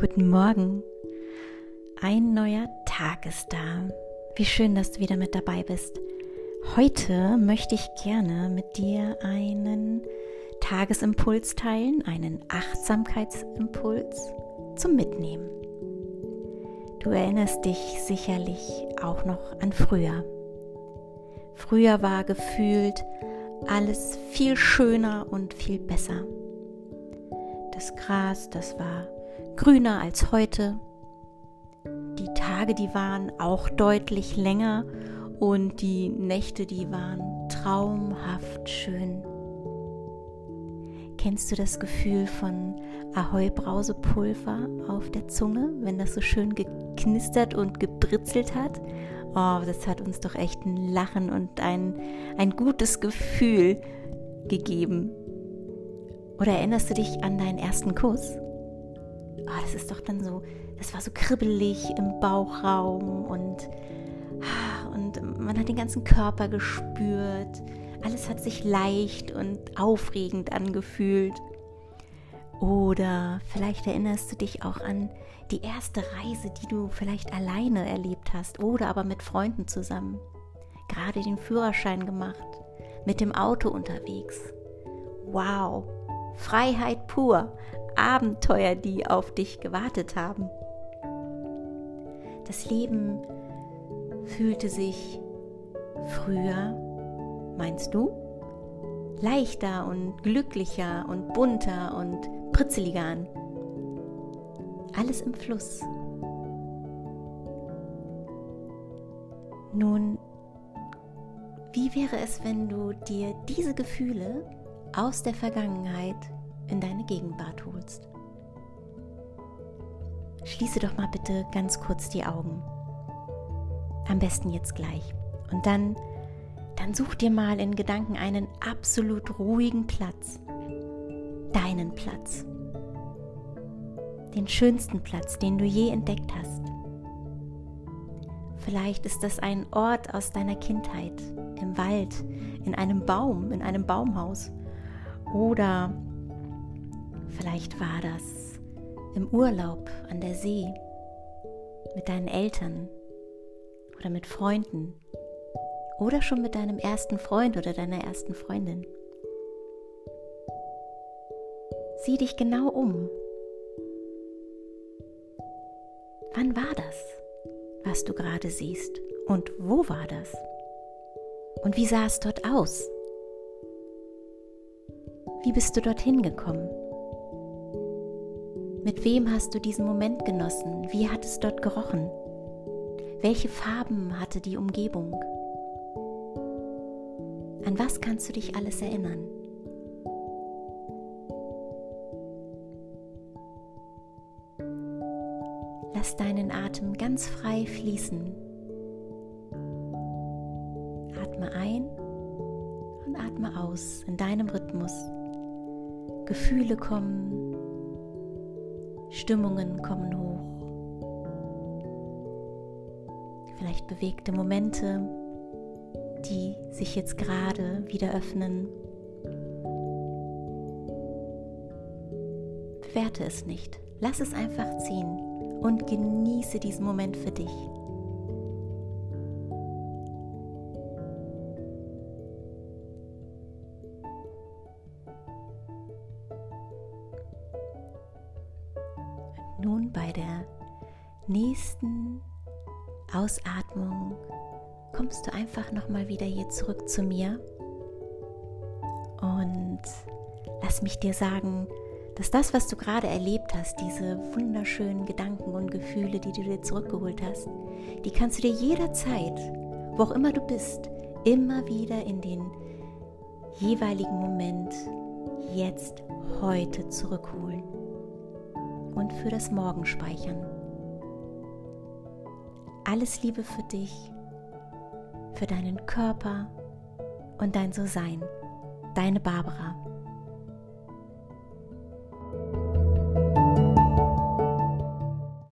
Guten Morgen. Ein neuer Tag ist da. Wie schön, dass du wieder mit dabei bist. Heute möchte ich gerne mit dir einen Tagesimpuls teilen, einen Achtsamkeitsimpuls zum Mitnehmen. Du erinnerst dich sicherlich auch noch an früher. Früher war gefühlt alles viel schöner und viel besser. Das Gras, das war grüner als heute. Die Tage, die waren auch deutlich länger und die Nächte, die waren traumhaft schön. Kennst du das Gefühl von Ahoi-Brausepulver auf der Zunge, wenn das so schön geknistert und gebritzelt hat? Oh, das hat uns doch echt ein Lachen und ein, ein gutes Gefühl gegeben. Oder erinnerst du dich an deinen ersten Kuss? Oh, das ist doch dann so, das war so kribbelig im Bauchraum und, und man hat den ganzen Körper gespürt. Alles hat sich leicht und aufregend angefühlt. Oder vielleicht erinnerst du dich auch an die erste Reise, die du vielleicht alleine erlebt hast oder aber mit Freunden zusammen. Gerade den Führerschein gemacht, mit dem Auto unterwegs. Wow, Freiheit pur, Abenteuer, die auf dich gewartet haben. Das Leben fühlte sich früher, meinst du, leichter und glücklicher und bunter und pritzeliger an. Alles im Fluss. Nun, wie wäre es, wenn du dir diese Gefühle aus der Vergangenheit in deine Gegenwart holst. Schließe doch mal bitte ganz kurz die Augen. Am besten jetzt gleich. Und dann, dann such dir mal in Gedanken einen absolut ruhigen Platz. Deinen Platz. Den schönsten Platz, den du je entdeckt hast. Vielleicht ist das ein Ort aus deiner Kindheit, im Wald, in einem Baum, in einem Baumhaus. Oder Vielleicht war das im Urlaub an der See mit deinen Eltern oder mit Freunden oder schon mit deinem ersten Freund oder deiner ersten Freundin. Sieh dich genau um. Wann war das, was du gerade siehst? Und wo war das? Und wie sah es dort aus? Wie bist du dorthin gekommen? Mit wem hast du diesen Moment genossen? Wie hat es dort gerochen? Welche Farben hatte die Umgebung? An was kannst du dich alles erinnern? Lass deinen Atem ganz frei fließen. Atme ein und atme aus in deinem Rhythmus. Gefühle kommen, Stimmungen kommen hoch. Vielleicht bewegte Momente, die sich jetzt gerade wieder öffnen. Bewerte es nicht. Lass es einfach ziehen und genieße diesen Moment für dich. Nun bei der nächsten Ausatmung kommst du einfach noch mal wieder hier zurück zu mir. Und lass mich dir sagen, dass das, was du gerade erlebt hast, diese wunderschönen Gedanken und Gefühle, die du dir zurückgeholt hast, die kannst du dir jederzeit, wo auch immer du bist, immer wieder in den jeweiligen Moment, jetzt, heute zurückholen und für das Morgen speichern. Alles Liebe für dich, für deinen Körper und dein So-Sein. Deine Barbara.